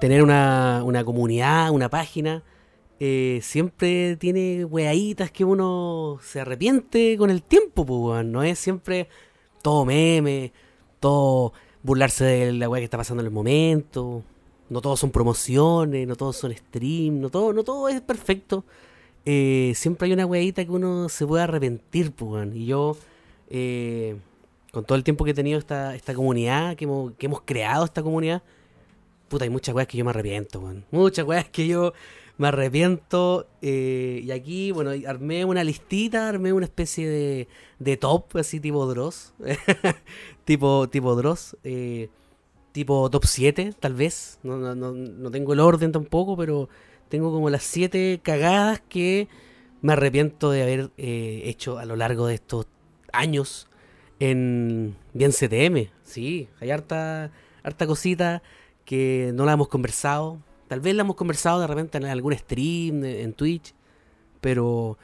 Tener una, una comunidad, una página, eh, siempre tiene weaditas que uno se arrepiente con el tiempo, pues, no es siempre todo meme, todo burlarse de la weá que está pasando en el momento, no todos son promociones, no todos son stream, no todo, no todo es perfecto. Eh, siempre hay una weadita que uno se puede arrepentir, pues, y yo, eh, con todo el tiempo que he tenido esta, esta comunidad, que hemos, creado esta comunidad, puta, hay muchas weas que yo me arrepiento. Muchas weas que yo me arrepiento. Eh, y aquí, bueno, armé una listita, armé una especie de, de top, así tipo Dross. tipo, tipo Dross. Eh, tipo top 7, tal vez. No, no, no, no, tengo el orden tampoco, pero tengo como las 7 cagadas que me arrepiento de haber hecho a lo largo de estos años en Bien CTM. Sí, hay harta, harta cosita que no la hemos conversado Tal vez la hemos conversado de repente en algún stream, en Twitch, pero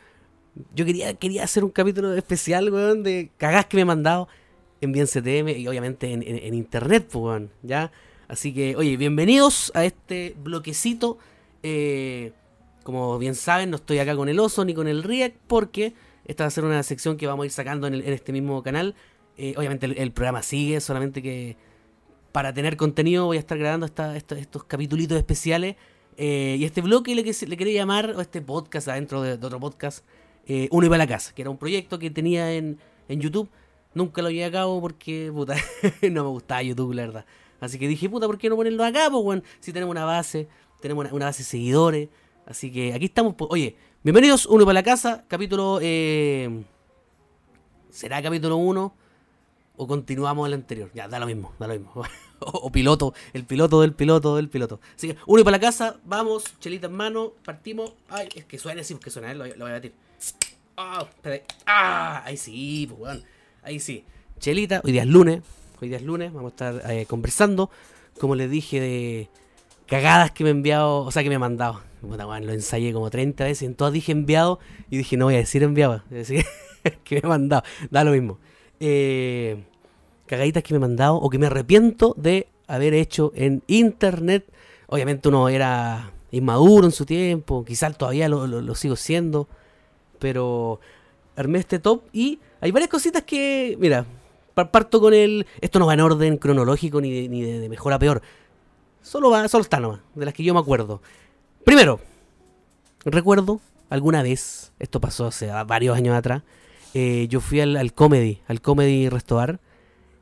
yo quería, quería hacer un capítulo especial, weón, de cagás que me he mandado en Bien CTM y obviamente en, internet, pues, weón, ¿ya? Así que, oye, bienvenidos a este bloquecito. Eh, como bien saben, no estoy acá con el oso ni con el React porque esta va a ser una sección que vamos a ir sacando en, este mismo canal. Eh, obviamente el, programa sigue, solamente que para tener contenido voy a estar grabando estos capítulos especiales. Eh, y este bloque le, quería llamar, o este podcast adentro de, otro podcast, eh, Uno iba a la casa, que era un proyecto que tenía en, YouTube. Nunca lo llevé a cabo porque, puta, no me gustaba YouTube, la verdad. Así que dije, puta, ¿por qué no ponerlo a cabo, bueno, Si tenemos una base, tenemos una, base de seguidores. Así que aquí estamos. Pues, oye, bienvenidos, Uno iba a la casa, capítulo... Eh, ¿Será capítulo 1? ¿O continuamos el anterior? Ya, da lo mismo, da lo mismo. o, piloto, el piloto del piloto del piloto. Así que, uno para la casa, vamos, chelita en mano, partimos. Ay, es que suena así, porque suena, lo, lo voy a batir. Ah, ah, ahí sí, pues bueno. Ahí sí. Chelita, hoy día es lunes, hoy día es lunes, vamos a estar eh, conversando, como les dije, de cagadas que me he enviado, o sea, que me he mandado. lo ensayé como 30 veces, en todas dije enviado y dije, no voy a decir enviado, voy a decir que me he mandado, da lo mismo. Eh, cagaditas que me he mandado o que me arrepiento de haber hecho en internet. Obviamente uno era inmaduro en su tiempo, quizás todavía lo, sigo siendo, pero armé este top y hay varias cositas que, mira, parto con el... Esto no va en orden cronológico ni ni de, mejor a peor, solo va, solo está nomás, de las que yo me acuerdo. Primero, recuerdo alguna vez, esto pasó hace varios años atrás, eh, yo fui al, al, comedy, al comedy restaurant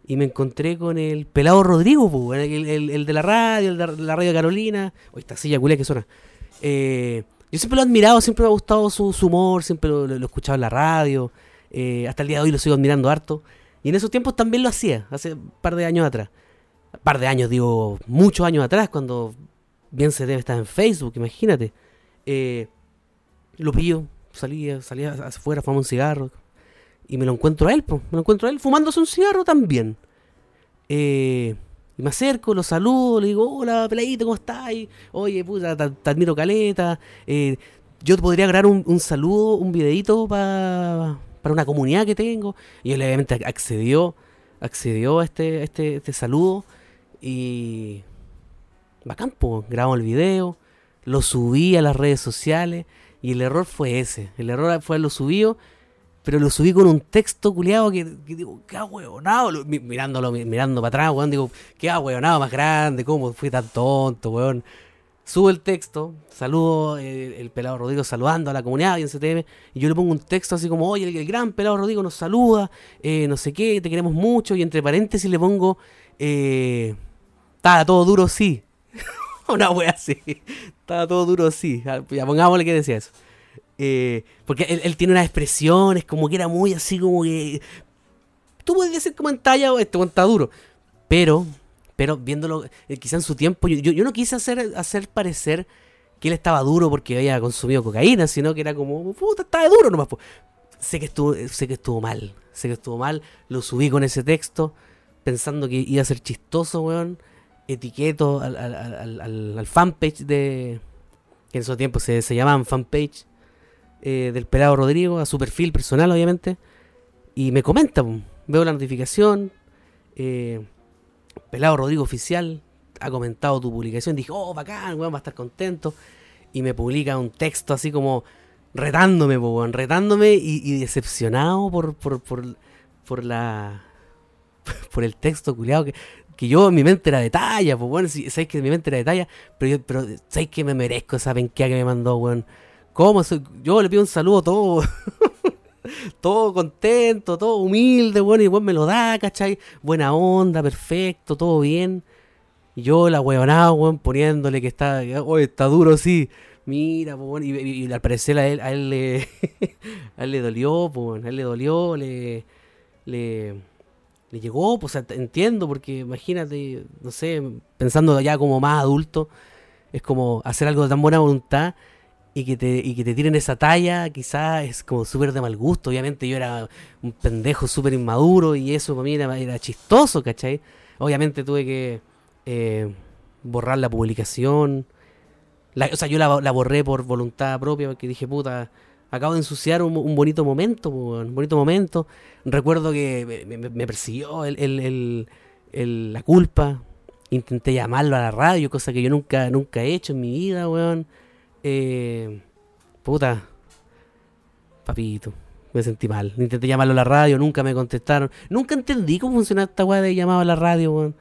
y me encontré con el pelado Rodrigo, el, de la radio, el de la radio Carolina. O esta silla culé que suena. Eh, yo siempre lo he admirado, siempre me ha gustado su, humor, siempre lo, he escuchado en la radio. Eh, hasta el día de hoy lo sigo admirando harto. Y en esos tiempos también lo hacía, hace un par de años atrás. Un par de años, digo, muchos años atrás, cuando bien se debe estar en Facebook, imagínate. Eh, lo pillo, salía, salía afuera, fumaba un cigarro, y me lo encuentro a él, pues, me lo encuentro a él fumándose un cigarro también. Eh, y me acerco, lo saludo, le digo, hola, peladito, ¿cómo estás? Oye, puta, te, admiro caleta. Eh, yo te podría grabar un, saludo, un videito para una comunidad que tengo. Y él obviamente accedió, accedió a este, este, este saludo. Y bacán, pues, grabamos el video, lo subí a las redes sociales. Y el error fue ese. El error fue lo subido pero lo subí con un texto culiado que, digo, qué ahueonado, mirándolo, mirando para atrás, weón, digo, qué ahueonado más grande, cómo fui tan tonto, weón. Subo el texto, saludo eh, el, pelado Rodrigo saludando a la comunidad en CTM, y yo le pongo un texto así como, oye, el, gran pelado Rodrigo nos saluda, eh, no sé qué, te queremos mucho, y entre paréntesis le pongo, eh, estaba todo duro sí. Una wea así, estaba todo duro sí, ya pongámosle que decía eso. Eh, porque él, tiene unas expresiones como que era muy así como que... Tú podías decir como en talla, este está duro. Pero, pero viéndolo, eh, quizá en su tiempo, yo, yo, no quise hacer, hacer parecer que él estaba duro porque había consumido cocaína, sino que era como, puta, estaba duro nomás. Sé que estuvo, sé que estuvo mal, sé que estuvo mal, lo subí con ese texto, pensando que iba a ser chistoso, weón. Etiqueto al, al, al, fanpage de. que en esos tiempos se, se llamaban fanpage eh, del pelado Rodrigo, a su perfil personal, obviamente. Y me comenta, veo la notificación, eh, Pelado Rodrigo Oficial ha comentado tu publicación, dije, oh, bacán, weón, va a estar contento. Y me publica un texto así como retándome, weón, retándome y, y decepcionado por, por, por, por la... por el texto culiado que, que yo en mi mente era de talla, pues bueno, si, sabéis que en mi mente era de talla, pero yo, pero sabéis que me merezco esa penquea que me mandó, weón. ¿Cómo? Yo le pido un saludo todo, todo contento, todo humilde, weón, y weón me lo da, ¿cachai? Buena onda, perfecto, todo bien. Y yo la weonada, weón, poniéndole que está, oye, está duro, sí. Mira, pues, bueno, y al parecer a él, a él le, a él le dolió, pues, a él le dolió, le, le, le llegó, pues, entiendo, porque imagínate, no sé, pensando ya como más adulto, es como hacer algo de tan buena voluntad y que te, y que te tiren esa talla, quizás es como súper de mal gusto. Obviamente yo era un pendejo súper inmaduro y eso para mí era, era chistoso, ¿cachai? Obviamente tuve que eh, borrar la publicación. O sea, yo la, la borré por voluntad propia porque dije, puta, acabo de ensuciar un, bonito momento, un bonito momento. Recuerdo que me, persiguió la culpa. Intenté llamarlo a la radio, cosa que yo nunca, nunca he hecho en mi vida, weón. Eh, puta, papito, me sentí mal. Intenté llamarlo a la radio, nunca me contestaron. Nunca entendí cómo funcionaba esta weá de llamado a la radio, weón.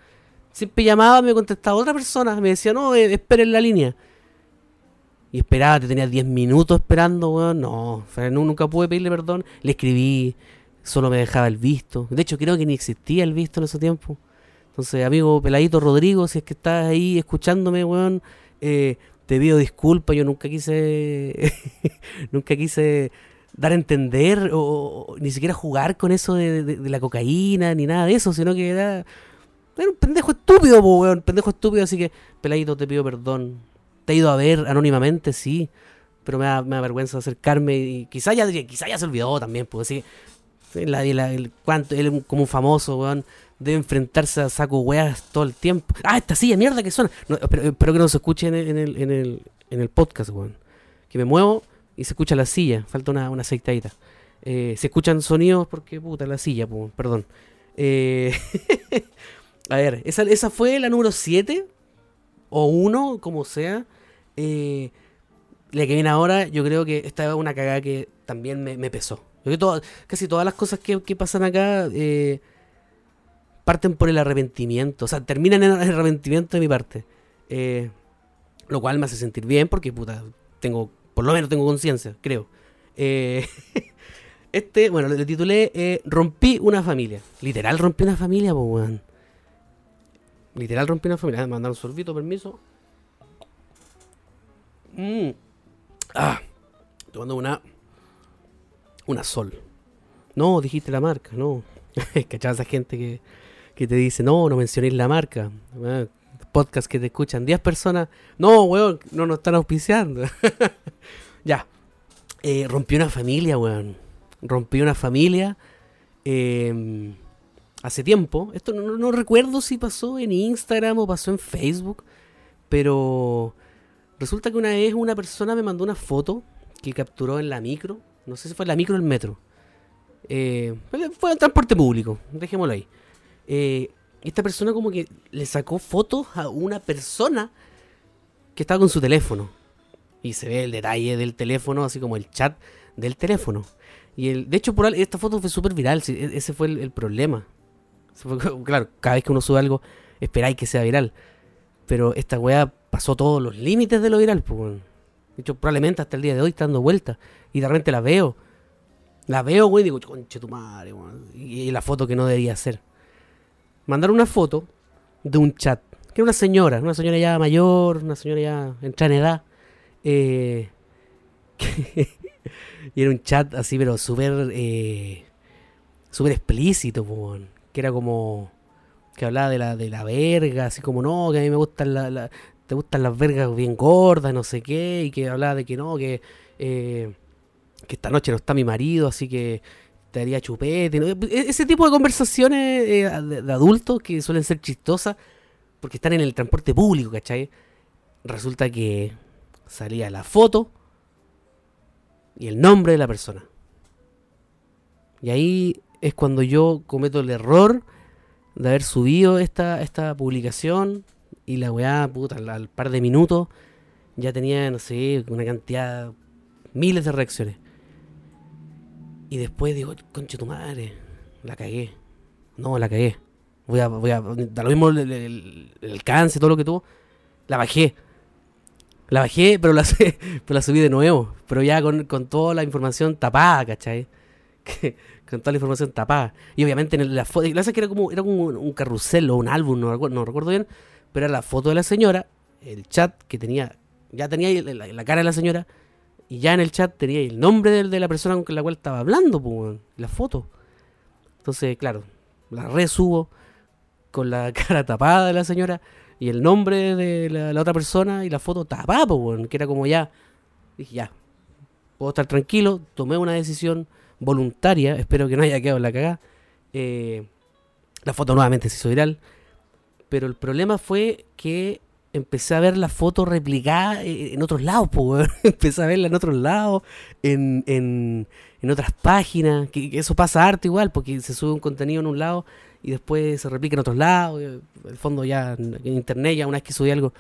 Siempre llamaba, me contestaba otra persona, me decía, no, eh, espere en la línea. Y esperaba, te tenía 10 minutos esperando, weón. No, nunca pude pedirle perdón. Le escribí, solo me dejaba el visto. De hecho, creo que ni existía el visto en ese tiempo. Entonces, amigo Peladito Rodrigo, si es que estás ahí escuchándome, weón, eh, te pido disculpas. Yo nunca quise, nunca quise dar a entender o, ni siquiera jugar con eso de, de- la cocaína ni nada de eso, sino que era, era un pendejo estúpido, weón, pendejo estúpido. Así que, Peladito, te pido perdón. Te he ido a ver anónimamente, sí, pero me da, me vergüenza acercarme y quizá ya, quizá ya se olvidó también, pues sí, la, la- el, cuánto, él como un famoso, weón, debe enfrentarse a saco weas todo el tiempo. Ah, esta silla, mierda que suena. No, espero, espero que no se escuche en el podcast, weón. Que me muevo y se escucha la silla, falta una, una aceitadita. Eh, se escuchan sonidos porque, puta, la silla, pues, perdón. Eh, a ver, esa, esa fue la número 7 o 1, como sea. Eh, la que viene ahora, yo creo que esta es una cagada que también me, me pesó. Yo creo que todas- casi todas las cosas que, que pasan acá eh, parten por el arrepentimiento. O sea, terminan en el arrepentimiento de mi parte. Eh, lo cual me hace sentir bien porque, puta, tengo, por lo menos tengo conciencia, creo. Eh, este, bueno, le, titulé Rompí una familia. Literal rompí una familia, pues, weón. Literal rompí una familia. Déjame mandar un sorbito, permiso. Mm. Ah, tomando una. Una sol. No, dijiste la marca, no. ¿Cachai? Esa gente que, que te dice, no, no mencionéis la marca. Ah, Podcast que te escuchan 10 personas. No, weón, no nos están auspiciando. ya. Eh, rompí una familia, weón. Rompí una familia. eh, hace tiempo. Esto no, recuerdo si pasó en Instagram o pasó en Facebook. Pero resulta que una vez una persona me mandó una foto que capturó en la micro. No sé si fue en la micro o el metro. Eh, fue en transporte público. Dejémoslo ahí. Eh, esta persona como que le sacó fotos a una persona que estaba con su teléfono. Y se ve el detalle del teléfono, así como el chat del teléfono. Y el, de hecho, por esta foto fue súper viral. e- ese fue el problema. Claro, cada vez que uno sube algo, esperáis que sea viral. Pero esta weá pasó todos los límites de lo viral. Pues. De hecho, probablemente hasta el día de hoy está dando vueltas. Y de repente la veo. La veo, güey, y digo, conche tu madre, weón. Y, la foto que no debía ser. Mandar una foto de un chat. Que era una señora, una señora ya mayor, una señora ya entrada en edad. Eh, y era un chat así, pero súper. Eh, súper explícito, po, weón. Que era como. Que hablaba de la, de la verga, así como no, que a mí me gustan la, te gustan las vergas bien gordas, no sé qué, y que hablaba de que no, que, eh, que esta noche no está mi marido, así que te haría chupete. E- Ese tipo de conversaciones eh, de, de adultos que suelen ser chistosas porque están en el transporte público, ¿cachai? Resulta que salía la foto y el nombre de la persona. Y ahí es cuando yo cometo el error de haber subido esta, esta publicación y la weá, puta, al, par de minutos ya tenía, no sé, una cantidad, miles de reacciones. Y después digo, conche tu madre, la cagué. No, la cagué. Voy a, voy a, da lo mismo el, el, el alcance, todo lo que tuvo. La bajé. La bajé, pero la, pero la subí de nuevo. Pero ya con, con toda la información tapada, ¿cachai? Con toda la información tapada. Y obviamente en la foto, la que era como, era como un, carrusel o un álbum, no, recuerdo bien, pero era la foto de la señora, el chat que tenía, ya tenía la, la cara de la señora, y ya en el chat tenía el nombre de, la persona con la cual estaba hablando, la foto. Entonces, claro, la resubo con la cara tapada de la señora y el nombre de la, otra persona y la foto tapada, pues, que era como ya, dije ya, puedo estar tranquilo, tomé una decisión voluntaria, espero que no haya quedado la cagada. Eh, la foto nuevamente se hizo pero el problema fue que empecé a ver la foto replicada en otros lados, pues, empecé a verla en otros lados, en, en, en otras páginas, que, eso pasa harto igual, porque se sube un contenido en un lado y después se replica en otros lados, el fondo ya en internet, ya una vez que subí algo,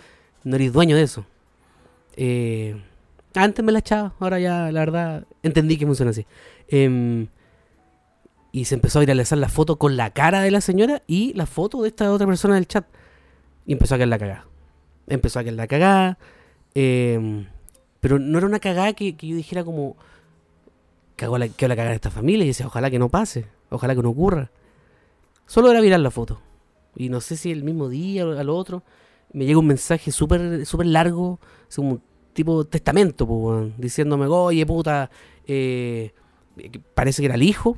no eres dueño de eso. Eh, antes me la echaba, ahora ya la verdad entendí que funciona así. Em, y se empezó a viralizar la foto con la cara de la señora y la foto de esta otra persona del chat. Y empezó a caer la cagada. Empezó a caer la cagada. Em, pero no era una cagada que, yo dijera como. Cagó la, que la cagada de esta familia. Y decía, ojalá que no pase. Ojalá que no ocurra. Solo era viral la foto. Y no sé si el mismo día o al otro. Me llega un mensaje súper super largo. Como tipo testamento, diciéndome, oye puta. Eh, parece que era el hijo.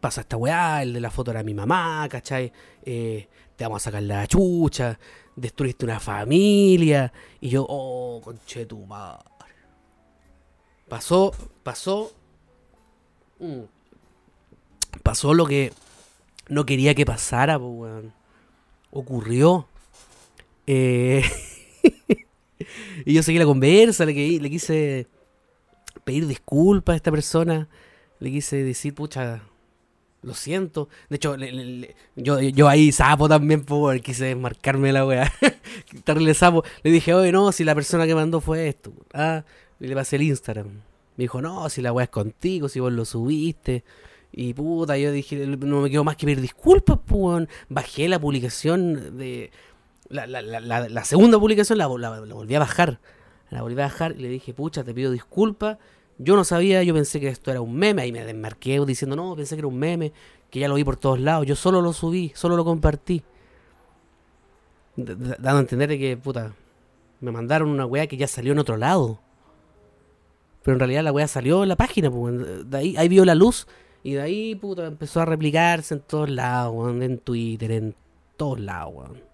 Pasa esta weá, el de la foto era mi mamá, ¿cachai? Eh, te vamos a sacar la chucha, destruiste una familia. Y yo, oh, conche tu madre. Pasó, pasó. Mm, pasó lo que no quería que pasara, pues, Ocurrió. Eh, y yo seguí la conversa, le, le quise pedir disculpas a esta persona. Le quise decir, pucha, lo siento. De hecho, yo, yo ahí sapo también, por quise desmarcarme la weá. Quitarle sapo. Le dije, oye, no, si la persona que mandó fue esto. Ah, y le pasé el Instagram. Me dijo, no, si la weá es contigo, si vos lo subiste. Y puta, yo dije, no me quedo más que pedir disculpas, pues. Bajé la publicación de. La, la, la, la segunda publicación la, volví a bajar. La volví a bajar y le dije, pucha, te pido disculpas. Yo no sabía, yo pensé que esto era un meme. Ahí me desmarqué diciendo, no, pensé que era un meme, que ya lo vi por todos lados. Yo solo lo subí, solo lo compartí. dando a entender que, puta, me mandaron una weá que ya salió en otro lado. Pero en realidad la weá salió en la página, pues. De ahí, ahí vio la luz y de ahí, puta, empezó a replicarse en todos lados, En Twitter, en todos lados, weón.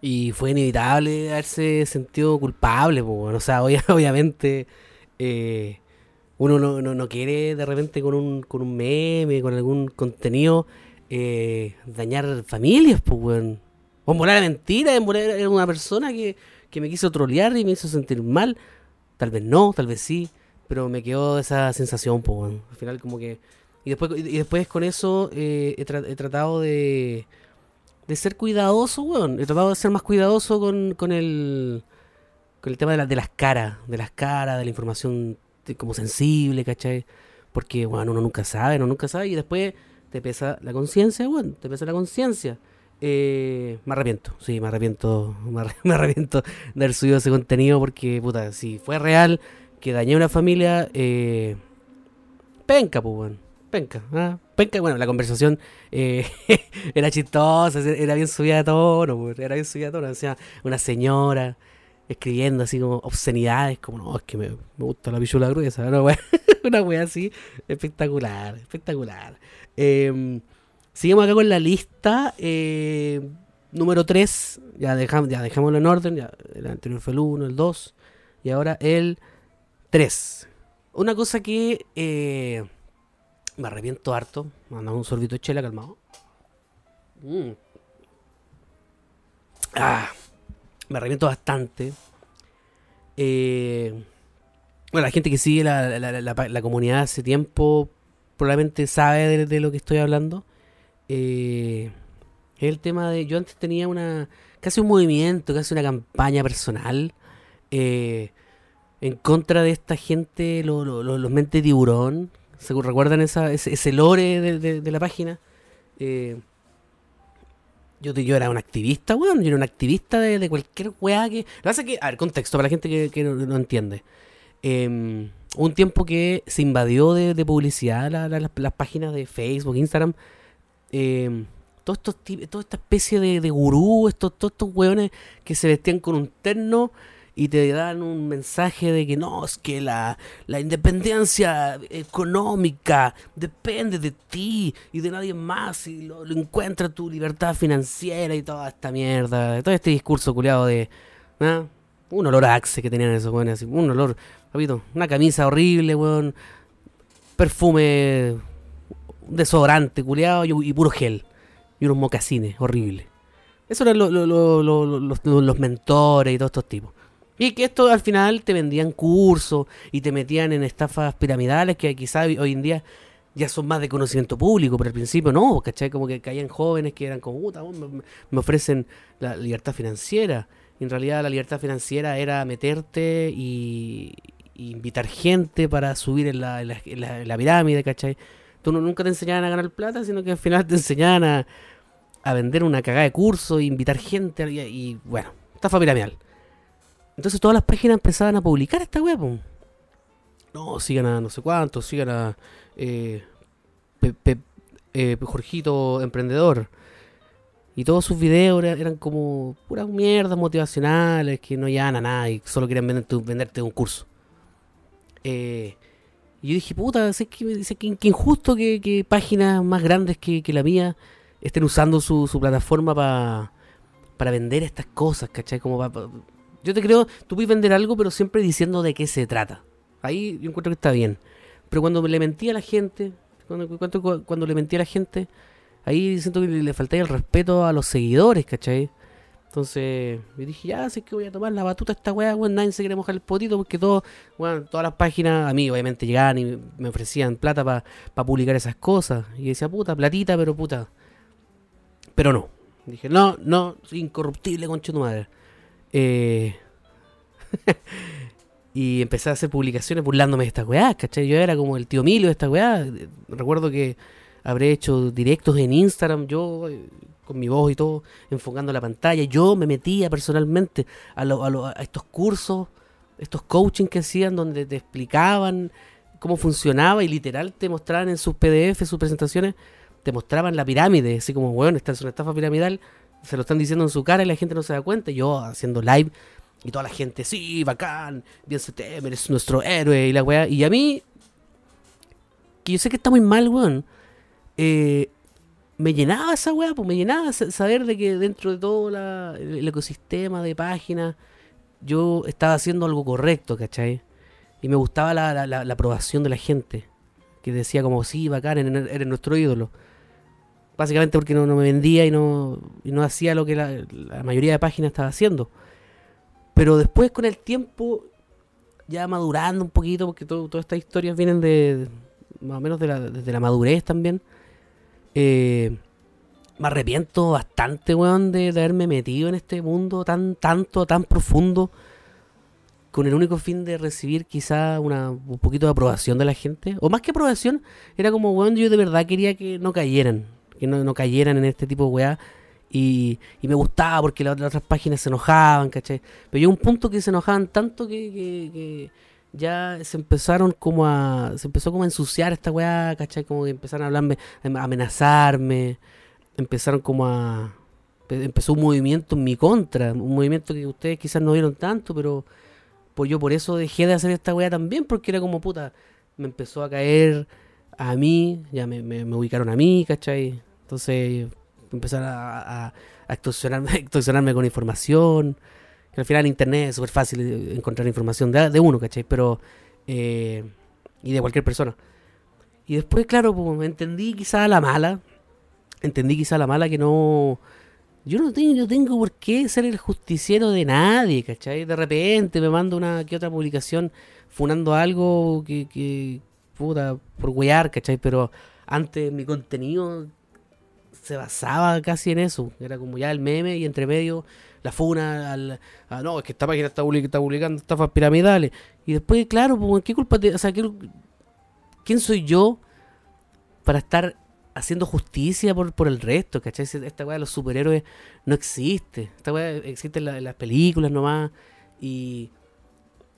Y fue inevitable haberse sentido culpable, pues, O sea, obviamente eh, uno no, no, quiere de repente con un, con un meme, con algún contenido, eh, dañar familias, pues, weón. O en la mentira, en era una persona que, que me quiso trolear y me hizo sentir mal. Tal vez no, tal vez sí, pero me quedó esa sensación, pues. Al final como que... Y después, y después con eso eh, he tratado de de ser cuidadoso, weón. He tratado de ser más cuidadoso con, con el con el tema de, de las caras, de las caras, de la información como sensible, ¿cachai? Porque, bueno, uno nunca sabe, uno nunca sabe y después te pesa la conciencia, weón, te pesa la conciencia. Eh, me arrepiento, sí, me arrepiento, me, arrepiento de haber subido ese contenido porque, puta, si fue real que dañé a una familia, eh, penca, pues, weón penca, ¿ah? Penca, bueno, la conversación eh, era chistosa, era bien subida de tono, pues, era bien subida de tono, decía una señora escribiendo así como obscenidades, como no, es que me, gusta la pichula gruesa, wea, una wea así, espectacular, espectacular. Eh, seguimos acá con la lista, eh, número 3, ya, dejamos, ya dejamos en orden, ya, el anterior fue el 1, el 2, y ahora el 3. Una cosa que... Eh, me arrepiento harto. Mandamos un sorbito de chela, calmado. Mm. Ah, me arrepiento bastante. Eh, bueno, la gente que sigue la, la, comunidad hace tiempo probablemente sabe de, lo que estoy hablando. Eh, el tema de. Yo antes tenía una. casi un movimiento, casi una campaña personal. Eh, en contra de esta gente, los mentes tiburón. ¿Se recuerdan esa, ese, lore de, la página? Eh, yo, yo era un activista, weón. Yo era un activista de, cualquier weá que. Lo que pasa que. A ver, contexto para la gente que, no, entiende. Eh, un tiempo que se invadió de, publicidad las páginas de Facebook, Instagram. Eh, todos estos, toda esta especie de, de gurú, estos, todos estos weones que se vestían con un terno y te dan un mensaje de que no, es que la, la independencia económica depende de ti y de nadie más y lo, encuentra tu libertad financiera y toda esta mierda, todo este discurso culiado de... Un olor a axe que tenían esos weones, un olor, papito, una camisa horrible, weón, perfume, desodorante culiado y, puro gel y unos mocasines horribles. Eso eran los, los mentores y todos estos tipos. Y que esto al final te vendían cursos y te metían en estafas piramidales que quizás hoy en día ya son más de conocimiento público, pero al principio no, ¿cachai? Como que caían jóvenes que eran como, puta, me, ofrecen la libertad financiera. Y en realidad la libertad financiera era meterte y, invitar gente para subir en la, la, pirámide, ¿cachai? Tú nunca te enseñaban a ganar plata, sino que al final te enseñaban a, a vender una cagada de curso, e invitar gente y, y bueno, estafa piramidal. Entonces todas las páginas empezaban a publicar esta web. No, sigan a no sé cuántos, sigan a eh, eh, Jorgito Emprendedor. Y todos sus videos eran como puras mierdas motivacionales que no llegan a nada y solo querían venderte, un curso. Eh, y yo dije, puta, sé que, que, injusto que, páginas más grandes que, la mía estén usando su, plataforma para vender estas cosas, ¿cachai? Como para yo te creo, tú puedes vender algo, pero siempre diciendo de qué se trata. Ahí yo encuentro que está bien. Pero cuando le mentí a la gente, cuando, cuando, le mentí a la gente, ahí siento que le, faltaba el respeto a los seguidores, ¿cachai? Entonces, yo dije, ya, sé que voy a tomar la batuta a esta weá, weón, nadie se quiere mojar el potito porque todo, bueno, todas las páginas, a mí obviamente llegaban y me ofrecían plata para publicar esas cosas. Y decía, puta, platita, pero puta. Pero no. Dije, no, no, soy incorruptible, concha tu madre. Eh, y empecé a hacer publicaciones burlándome de esta weá, ¿cachai? Yo era como el tío Milo de esta weá. Recuerdo que habré hecho directos en Instagram, yo eh, con mi voz y todo, enfocando la pantalla. Yo me metía personalmente a, a, estos cursos, estos coaching que hacían, donde te explicaban cómo funcionaba y literal te mostraban en sus PDF, sus presentaciones, te mostraban la pirámide, así como, bueno, esta es una estafa piramidal, se lo están diciendo en su cara y la gente no se da cuenta. Yo haciendo live y toda la gente, sí, bacán, bien se teme, eres nuestro héroe y la weá. Y a mí, que yo sé que está muy mal, weón, eh, me llenaba esa weá, pues me llenaba saber de que dentro de todo el ecosistema de páginas yo estaba haciendo algo correcto, ¿cachai? Y me gustaba la, la aprobación de la gente, que decía como, sí, bacán, eres nuestro ídolo. Básicamente porque no, me vendía y no, no hacía lo que la, mayoría de páginas estaba haciendo. Pero después con el tiempo, ya madurando un poquito, porque todas estas historias vienen de más o menos de la, desde la madurez también, eh, me arrepiento bastante, weón, de, haberme metido en este mundo tan, tanto, tan profundo, con el único fin de recibir quizá un poquito de aprobación de la gente. O más que aprobación, era como, weón, yo de verdad quería que no cayeran que no, cayeran en este tipo de weá. Y, y, me gustaba porque las, otras páginas se enojaban, ¿cachai? Pero llegó un punto que se enojaban tanto que, ya se empezaron como a. Se empezó como a ensuciar esta weá, ¿cachai? Como que empezaron a hablarme, a amenazarme. Empezaron como a. Empezó un movimiento en mi contra. Un movimiento que ustedes quizás no vieron tanto, pero. Pues yo por eso dejé de hacer esta weá también, porque era como puta. Me empezó a caer a mí, ya me, me, me ubicaron a mí, ¿cachai? Entonces empezar a, a, extorsionarme, con información. Que al final en internet es súper fácil encontrar información de, uno, ¿cachai? Pero... Eh, y de cualquier persona. Y después, claro, pues, entendí quizá la mala. Entendí quizá la mala que no... Yo no tengo, yo tengo por qué ser el justiciero de nadie, ¿cachai? De repente me mando una que otra publicación funando algo que, puta, por wear, ¿cachai? Pero antes mi contenido se basaba casi en eso. Era como ya el meme y entre medio la funa. Al, no, es que esta página está, publicando estafas piramidales. Y después, claro, pues, ¿qué culpa te, o sea, ¿quién soy yo para estar haciendo justicia por, por el resto? ¿Cachai? Esta weá de los superhéroes no existe. Esta weá existe en, las películas nomás. Y,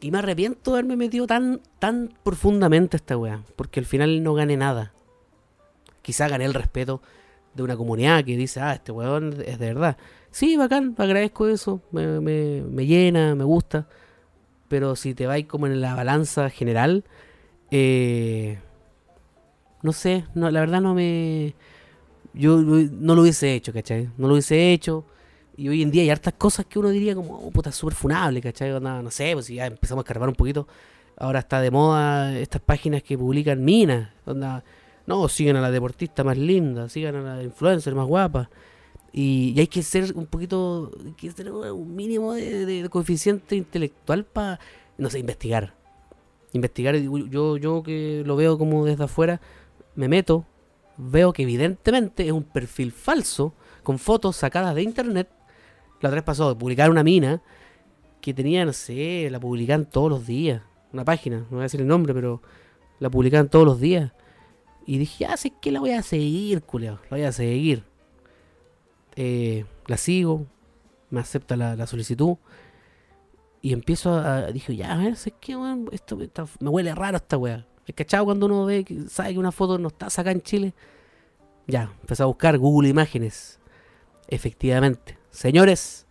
y me arrepiento de haberme metido tan, tan profundamente esta weá. Porque al final no gané nada. Quizá gané el respeto de una comunidad que dice, ah, este weón es de verdad. Sí, bacán, agradezco eso, me, me, me llena, me gusta. Pero si te vais como en la balanza general, eh, no sé, no, la verdad no me... Yo no lo hubiese hecho, ¿cachai? No lo hubiese hecho. Y hoy en día hay hartas cosas que uno diría como, oh, puta, súper funable, ¿cachai? No, no sé, pues si ya empezamos a escarbar un poquito. Ahora está de moda estas páginas que publican minas. Onda, no, sigan a la deportista más linda, sigan a la influencer más guapa. Y, hay que ser un poquito, hay que tener un mínimo de, coeficiente intelectual para, no sé, investigar. Investigar, yo, yo que lo veo como desde afuera, me meto, veo que evidentemente es un perfil falso, con fotos sacadas de internet. La otra vez pasó de publicar una mina que tenía, no sé, la publicaban todos los días. Una página, no voy a decir el nombre, pero la publicaban todos los días. Y dije, ah, sé que la voy a seguir, culeo. La voy a seguir. Eh, la sigo. Me acepta la, solicitud. Y empiezo a. Dije, ya, a ver, sé que, esto, me huele raro esta weá. ¿Es cachado cuando uno ve, sabe que una foto no está sacada en Chile? Ya, empecé a buscar Google Imágenes. Efectivamente. Señores,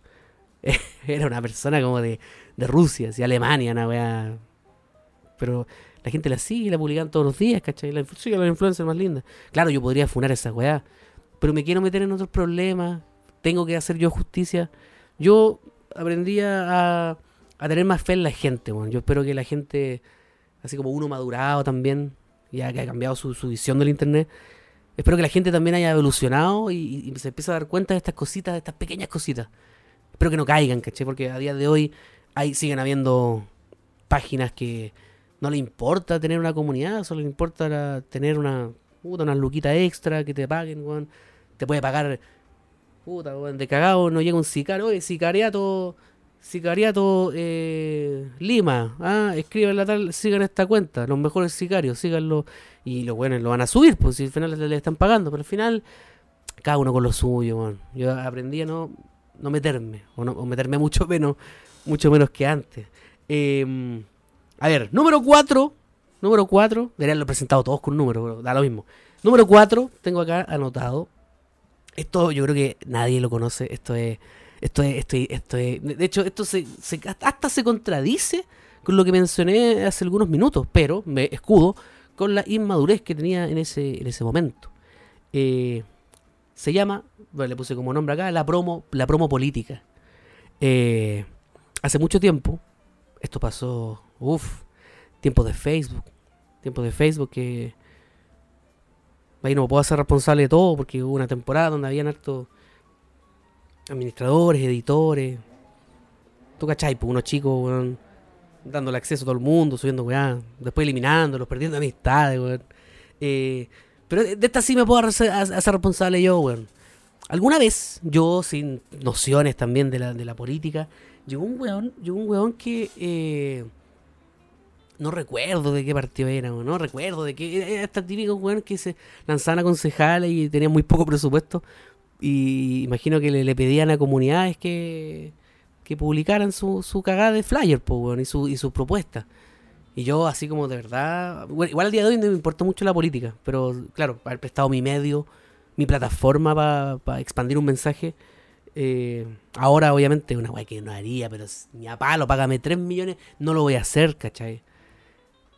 era una persona como de, de Rusia, de Alemania, una weá. Pero la gente la sigue, la publican todos los días, ¿cachai? La, sigue la influencer más linda. Claro, yo podría funar esa weá, pero me quiero meter en otros problemas, tengo que hacer yo justicia. Yo aprendí a, a tener más fe en la gente, bueno. Yo espero que la gente, así como uno madurado también, ya que ha cambiado su, visión del internet, espero que la gente también haya evolucionado y, se empiece a dar cuenta de estas cositas, de estas pequeñas cositas. Espero que no caigan, ¿cachai? Porque a día de hoy hay, siguen habiendo páginas que no le importa tener una comunidad, solo le importa tener una puta, una luquita extra que te paguen, weón. Te puede pagar, puta, weón, de cagado no llega un sicario, oye, sicariato, sicariato eh, Lima, ah, escriban la tal, sigan esta cuenta, los mejores sicarios, síganlo, y los buenos lo van a subir, pues si al final le, están pagando, pero al final, cada uno con lo suyo, weón. Yo aprendí a no, no meterme, o, no, o meterme mucho menos, mucho menos que antes. Eh, a ver, número 4. Número 4. Deberían lo presentado todos con número, pero da lo mismo. Número 4, tengo acá anotado. Esto yo creo que nadie lo conoce. Esto es. Esto es. Esto esto de hecho, esto se, hasta se contradice con lo que mencioné hace algunos minutos. Pero me escudo con la inmadurez que tenía en ese, en ese momento. Eh, se llama, le puse como nombre acá, la promo, la promo política. Eh, hace mucho tiempo, esto pasó Uf, tiempo de Facebook. Tiempo de Facebook que. Ahí no puedo hacer responsable de todo porque hubo una temporada donde habían hartos administradores, editores. Tú cachai, pues unos chicos, weón, dándole acceso a todo el mundo, subiendo weá, después eliminándolos, perdiendo amistades, weón. Eh, pero de esta sí me puedo hacer, responsable yo, weón. Alguna vez, yo sin nociones también de la, de la política, llegó un weón, llegó un weón que eh, no recuerdo de qué partido era, no recuerdo de qué. Era este típico weón que se lanzaban a concejales y tenía muy poco presupuesto. Y imagino que le, pedían a comunidades que, que publicaran su, su cagada de flyer, y su, y sus propuestas. Y yo, así como de verdad. igual al día de hoy no me importa mucho la política, pero claro, haber prestado mi medio, mi plataforma para expandir un mensaje. Eh, ahora, obviamente, una weá que no haría, pero ni a palo, págame 3 millones, no lo voy a hacer, ¿cachai?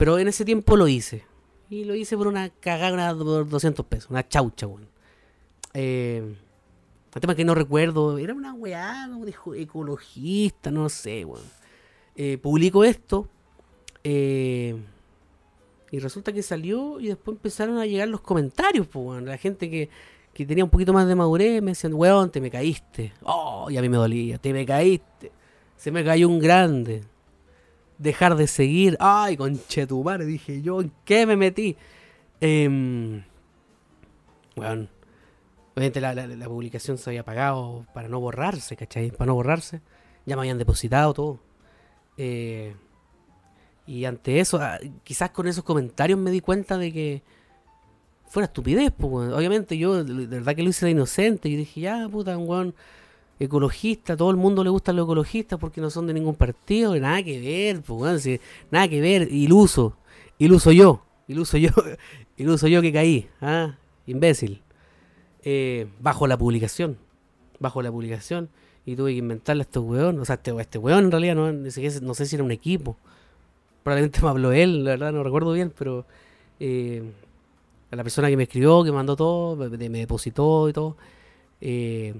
Pero en ese tiempo lo hice. Y lo hice por una cagada de 200 pesos, una chaucha, weón. Eh, el tema que no recuerdo, era una weá como ecologista, no sé, weón. Eh, publico esto. Eh, y resulta que salió y después empezaron a llegar los comentarios, pues, weón. La gente que, que tenía un poquito más de madurez me decían, weón, te me caíste. Oh, y a mí me dolía, te me caíste. Se me cayó un grande dejar de seguir. Ay, conchetumare, dije yo, ¿en qué me metí? Eh, bueno, obviamente la, la, la, publicación se había pagado para no borrarse, ¿cachai? Para no borrarse. Ya me habían depositado todo. Eh, y ante eso, ah, quizás con esos comentarios me di cuenta de que fuera estupidez, pues, obviamente yo de verdad que lo hice de inocente y dije, ya, puta, un weón ecologista, todo el mundo le gustan los ecologistas porque no son de ningún partido, nada que ver, pues, nada que ver, iluso, iluso yo, iluso yo, iluso yo que caí, ¿ah? imbécil, eh, bajo la publicación, bajo la publicación, y tuve que inventarle a estos weón, o sea, este, este weón en realidad no, no sé si era un equipo, probablemente me habló él, la verdad no recuerdo bien, pero eh, a la persona que me escribió, que mandó todo, me, me depositó y todo, eh,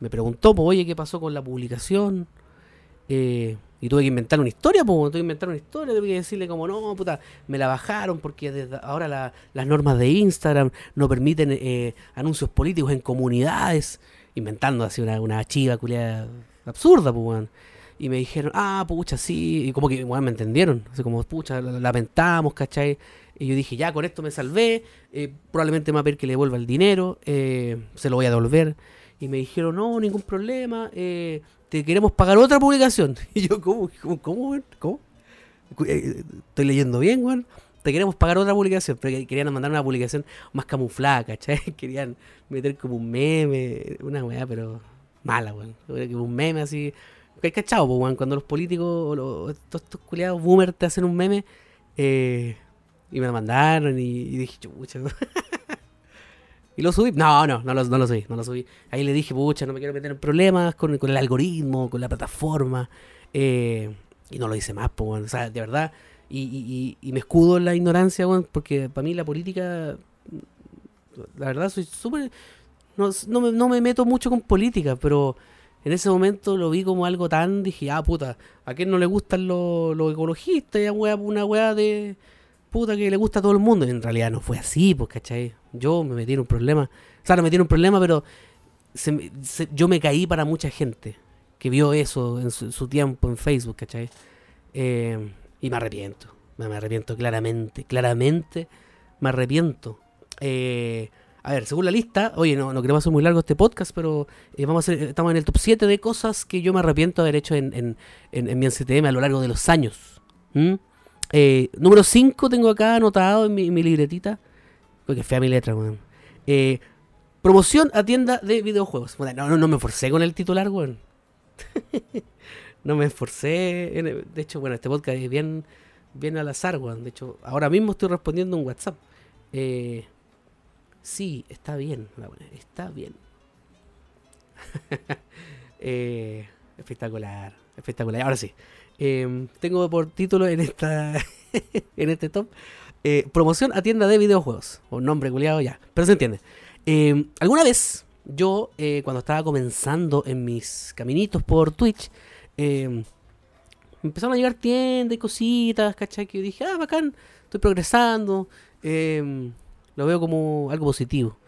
me preguntó, pues, oye, ¿qué pasó con la publicación? Eh, y tuve que inventar una historia, pues, tuve que inventar una historia, tuve que decirle como, no, puta, me la bajaron porque desde ahora la, las normas de Instagram no permiten eh, anuncios políticos en comunidades, inventando así una, una chiva culiada absurda, pues, Y me dijeron, ah, pucha, sí, y como que, bueno, me entendieron, así como, pucha, la lamentamos, ¿cachai? Y yo dije, ya, con esto me salvé, eh, probablemente me va a pedir que le devuelva el dinero, se lo voy a devolver. Y me dijeron, no, ningún problema, eh, te queremos pagar otra publicación. Y yo, ¿cómo? ¿Cómo? ¿Cómo? ¿Cómo? Eh, estoy leyendo bien, weón. Te queremos pagar otra publicación, pero querían mandar una publicación más camuflada, ¿cachai? Querían meter como un meme, una weá, pero mala, weón. Un meme así. ¿Hay cachado, weón? Cuando los políticos los, estos, estos culiados boomers te hacen un meme, eh, y me lo mandaron y, y dije, chucha, ¿Y lo subí? No, no, no lo, subí, no lo subí. Ahí le dije, pucha, no me quiero meter en problemas con, el algoritmo, con la plataforma. Eh, y no lo hice más, pues, o sea, de verdad. Y, me escudo en la ignorancia, bueno, porque para mí la política, la verdad, soy súper... No, no, me, meto mucho con política, pero en ese momento lo vi como algo tan, dije, ah, puta, ¿a quién no le gustan los, ecologistas? Ya, una weá de puta que le gusta a todo el mundo. Y en realidad no fue así, pues, ¿cachai? Yo me metí en un problema. O sea, no me metí en un problema, pero yo me caí para mucha gente que vio eso en su, tiempo en Facebook, ¿cachai? Eh, y me arrepiento. Me, arrepiento claramente. Claramente me arrepiento. Eh, a ver, según la lista, oye, no, no queremos hacer muy largo este podcast, pero eh, vamos a hacer, estamos en el top 7 de cosas que yo me arrepiento de haber hecho en, en, en, mi NCTM a lo largo de los años. Eh, número 5 tengo acá anotado en mi, libretita. Porque fea mi letra, weón. Eh, promoción a tienda de videojuegos. no, no, no me esforcé con el titular, weón. no me esforcé. de hecho, bueno, este podcast es bien, bien al azar, weón. De hecho, ahora mismo estoy respondiendo un WhatsApp. Eh, sí, está bien, está bien. eh, espectacular, espectacular. Ahora sí. Eh, tengo por título en esta en este top eh, promoción a tienda de videojuegos. Un nombre culiado ya, pero se entiende. Eh, alguna vez yo, eh, cuando estaba comenzando en mis caminitos por Twitch, empezaron a llegar tiendas y cositas, ¿cachai? Que dije, ah, bacán, estoy progresando, lo veo como algo positivo.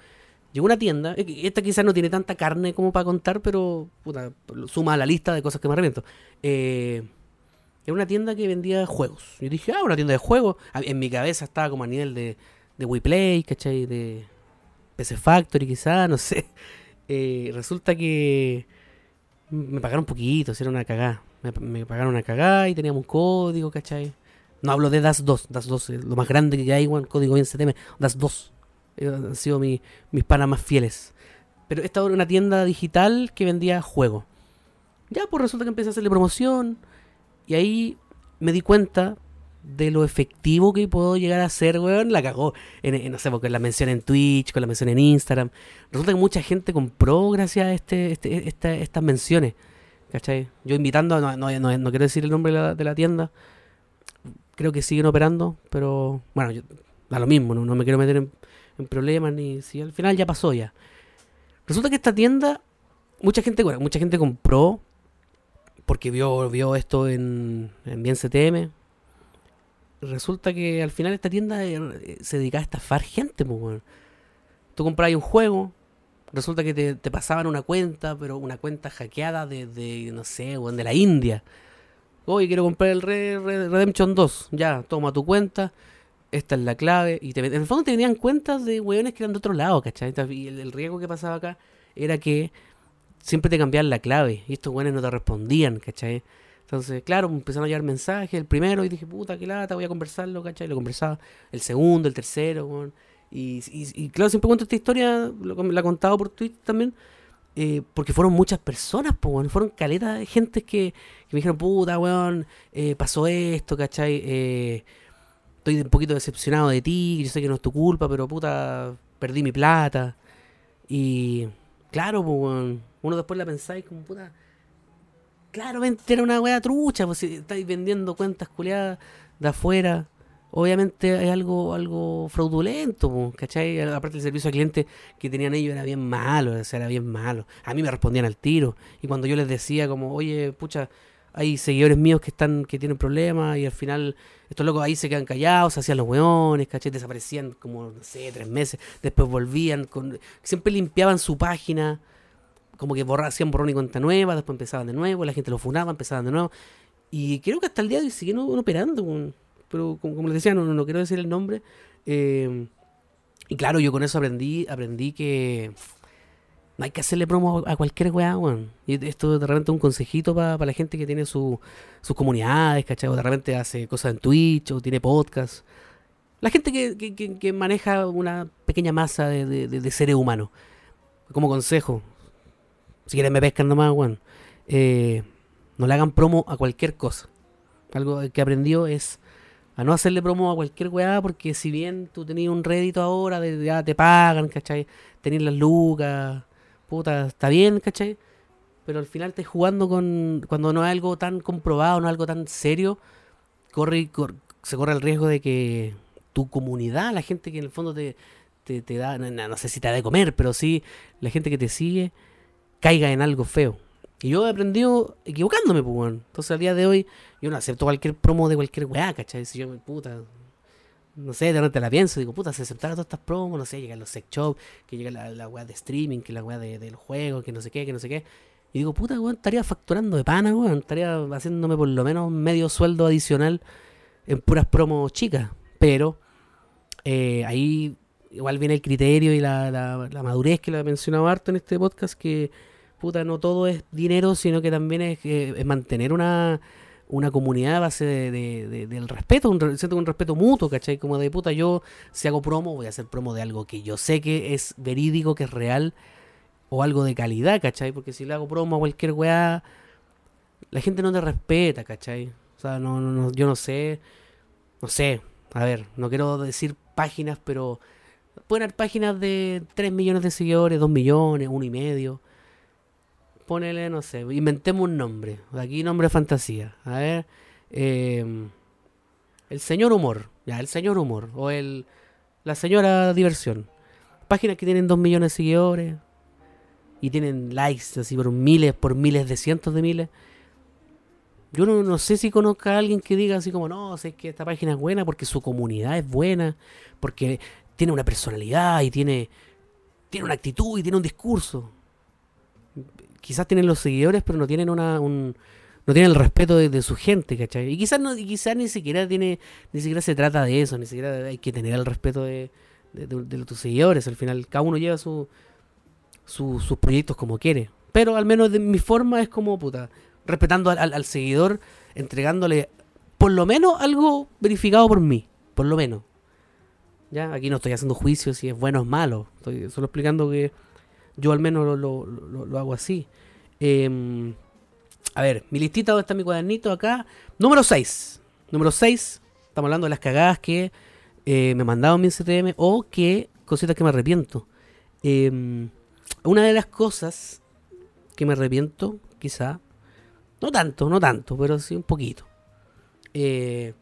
Llegó una tienda, esta quizás no tiene tanta carne como para contar, pero puta, suma a la lista de cosas que me arrepiento. Eh, era una tienda que vendía juegos. Yo dije, ah, una tienda de juegos. En mi cabeza estaba como a nivel de, de WePlay, ¿cachai? De PC Factory quizá, no sé. Eh, resulta que me pagaron un poquito, era una cagada. Me, pagaron una cagada y teníamos un código, ¿cachai? No hablo de DAS 2, DAS 2 lo más grande que hay, igual, código en CTM, DAS 2. Eh, han sido mis panas más fieles. Pero esta era una tienda digital que vendía juegos. Ya, pues resulta que empecé a hacerle promoción y ahí me di cuenta de lo efectivo que puedo llegar a ser, weón. La cagó. En, no sé, porque la mención en Twitch, con la mención en Instagram. Resulta que mucha gente compró gracias a este, este estas menciones. ¿Cachai? Yo invitando, no, no, no, quiero decir el nombre de la, tienda. Creo que siguen operando, pero bueno, yo, da lo mismo, no, me quiero meter en, problemas ni si al final ya pasó ya. Resulta que esta tienda, mucha gente, mucha gente compró porque vio, vio esto en, en Bien CTM. Resulta que al final esta tienda eh, se dedicaba a estafar gente, pues, Tú comprabas un juego, resulta que te, te, pasaban una cuenta, pero una cuenta hackeada de, de no sé, de la India. Oye, quiero comprar el Redemption 2. Ya, toma tu cuenta. Esta es la clave. Y te, en el fondo te venían cuentas de weones que eran de otro lado, ¿cachai? Y el, riesgo que pasaba acá era que siempre te cambiaban la clave. Y estos weones no te respondían, ¿cachai? Entonces, claro, empezaron a llegar mensajes. El primero, y dije, puta, qué lata, voy a conversarlo, ¿cachai? Lo conversaba. El segundo, el tercero, weón. Y, claro, siempre cuento esta historia, la he contado por Twitter también, eh, porque fueron muchas personas, pues, fueron caletas de gente que, me dijeron, puta, weón, eh, pasó esto, ¿cachai? Eh, estoy un poquito decepcionado de ti, yo sé que no es tu culpa, pero puta, perdí mi plata. Y claro, pues, weón, uno después la pensáis como, puta, claramente era una weá trucha, pues si estáis vendiendo cuentas culiadas de afuera obviamente hay algo algo fraudulento, ¿cachai? Aparte el servicio al cliente que tenían ellos era bien malo, era bien malo. A mí me respondían al tiro. Y cuando yo les decía como, oye, pucha, hay seguidores míos que están que tienen problemas y al final estos locos ahí se quedan callados, hacían los weones, ¿cachai? Desaparecían como, no sé, tres meses, después volvían, con, siempre limpiaban su página, como que borraban, hacían borrón y cuenta nueva, después empezaban de nuevo, la gente lo funaba, empezaban de nuevo. Y creo que hasta el día de hoy siguen operando. Pero como, les decía, no, quiero decir el nombre. Eh, y claro, yo con eso aprendí, aprendí que no hay que hacerle promo a cualquier weá, weón. Y esto de repente es un consejito para la gente que tiene sus comunidades, ¿cachai? O de repente hace cosas en Twitch o tiene podcast. La gente que, maneja una pequeña masa de, seres humanos. Como consejo. Si quieren me pescan nomás, weón. Eh, no le hagan promo a cualquier cosa. Algo que aprendió es a no hacerle promo a cualquier weá, porque si bien tú tenías un rédito ahora, de, ya te pagan, ¿cachai? Tenés las lucas, puta, está bien, ¿cachai? Pero al final estás jugando con. Cuando no es algo tan comprobado, no es algo tan serio, corre, se corre el riesgo de que tu comunidad, la gente que en el fondo te, te, da, no, sé si te da de comer, pero sí la gente que te sigue, caiga en algo feo. Y yo he aprendido equivocándome, pues, bueno. Entonces, al día de hoy, yo no acepto cualquier promo de cualquier weá, ¿cachai? Si yo, puta, no sé, de repente la pienso, digo, puta, si aceptara todas estas promos, no sé, llegan los sex shops, que llega la, la weá de streaming, que la weá de, del juego, que no sé qué, que no sé qué. Y digo, puta, weón, estaría facturando de pana, weón, estaría haciéndome por lo menos medio sueldo adicional en puras promos chicas. Pero eh, ahí igual viene el criterio y la, la, la madurez que lo he mencionado harto en este podcast, que puta, no todo es dinero, sino que también es, es mantener una, una comunidad a base de, del respeto, un, un respeto mutuo, ¿cachai? Como de puta, yo si hago promo, voy a hacer promo de algo que yo sé que es verídico, que es real, o algo de calidad, ¿cachai? Porque si le hago promo a cualquier weá, la gente no te respeta, ¿cachai? O sea, no, no, yo no sé, no sé, a ver, no quiero decir páginas, pero pueden haber páginas de 3 millones de seguidores, 2 millones, 1 y medio ponele, no sé, inventemos un nombre. Aquí nombre fantasía. A ver. Eh, el señor humor. Ya, el señor humor. O el. La señora diversión. Páginas que tienen dos millones de seguidores. Y tienen likes así por miles, por miles de cientos de miles. Yo no, sé si conozca a alguien que diga así como, no, sé que esta página es buena porque su comunidad es buena, porque tiene una personalidad y tiene, tiene una actitud y tiene un discurso quizás tienen los seguidores, pero no tienen una, un, no tienen el respeto de, su gente, ¿cachai? Y quizás no, quizás ni siquiera tiene, ni siquiera se trata de eso, ni siquiera hay que tener el respeto de, de, tus seguidores. Al final, cada uno lleva su, sus proyectos como quiere. Pero al menos de mi forma es como, puta, respetando al, al, seguidor, entregándole por lo menos algo verificado por mí, por lo menos. Ya, aquí no estoy haciendo juicios si es bueno o malo, estoy solo explicando que yo al menos lo, hago así. Em, a ver, mi listita, ¿dónde está mi cuadernito? Acá. Número 6. Número 6. Estamos hablando de las cagadas que eh, me mandaron mi CTM o que cositas que me arrepiento. Em, una de las cosas que me arrepiento, quizá, no tanto, no tanto, pero sí un poquito. Eh,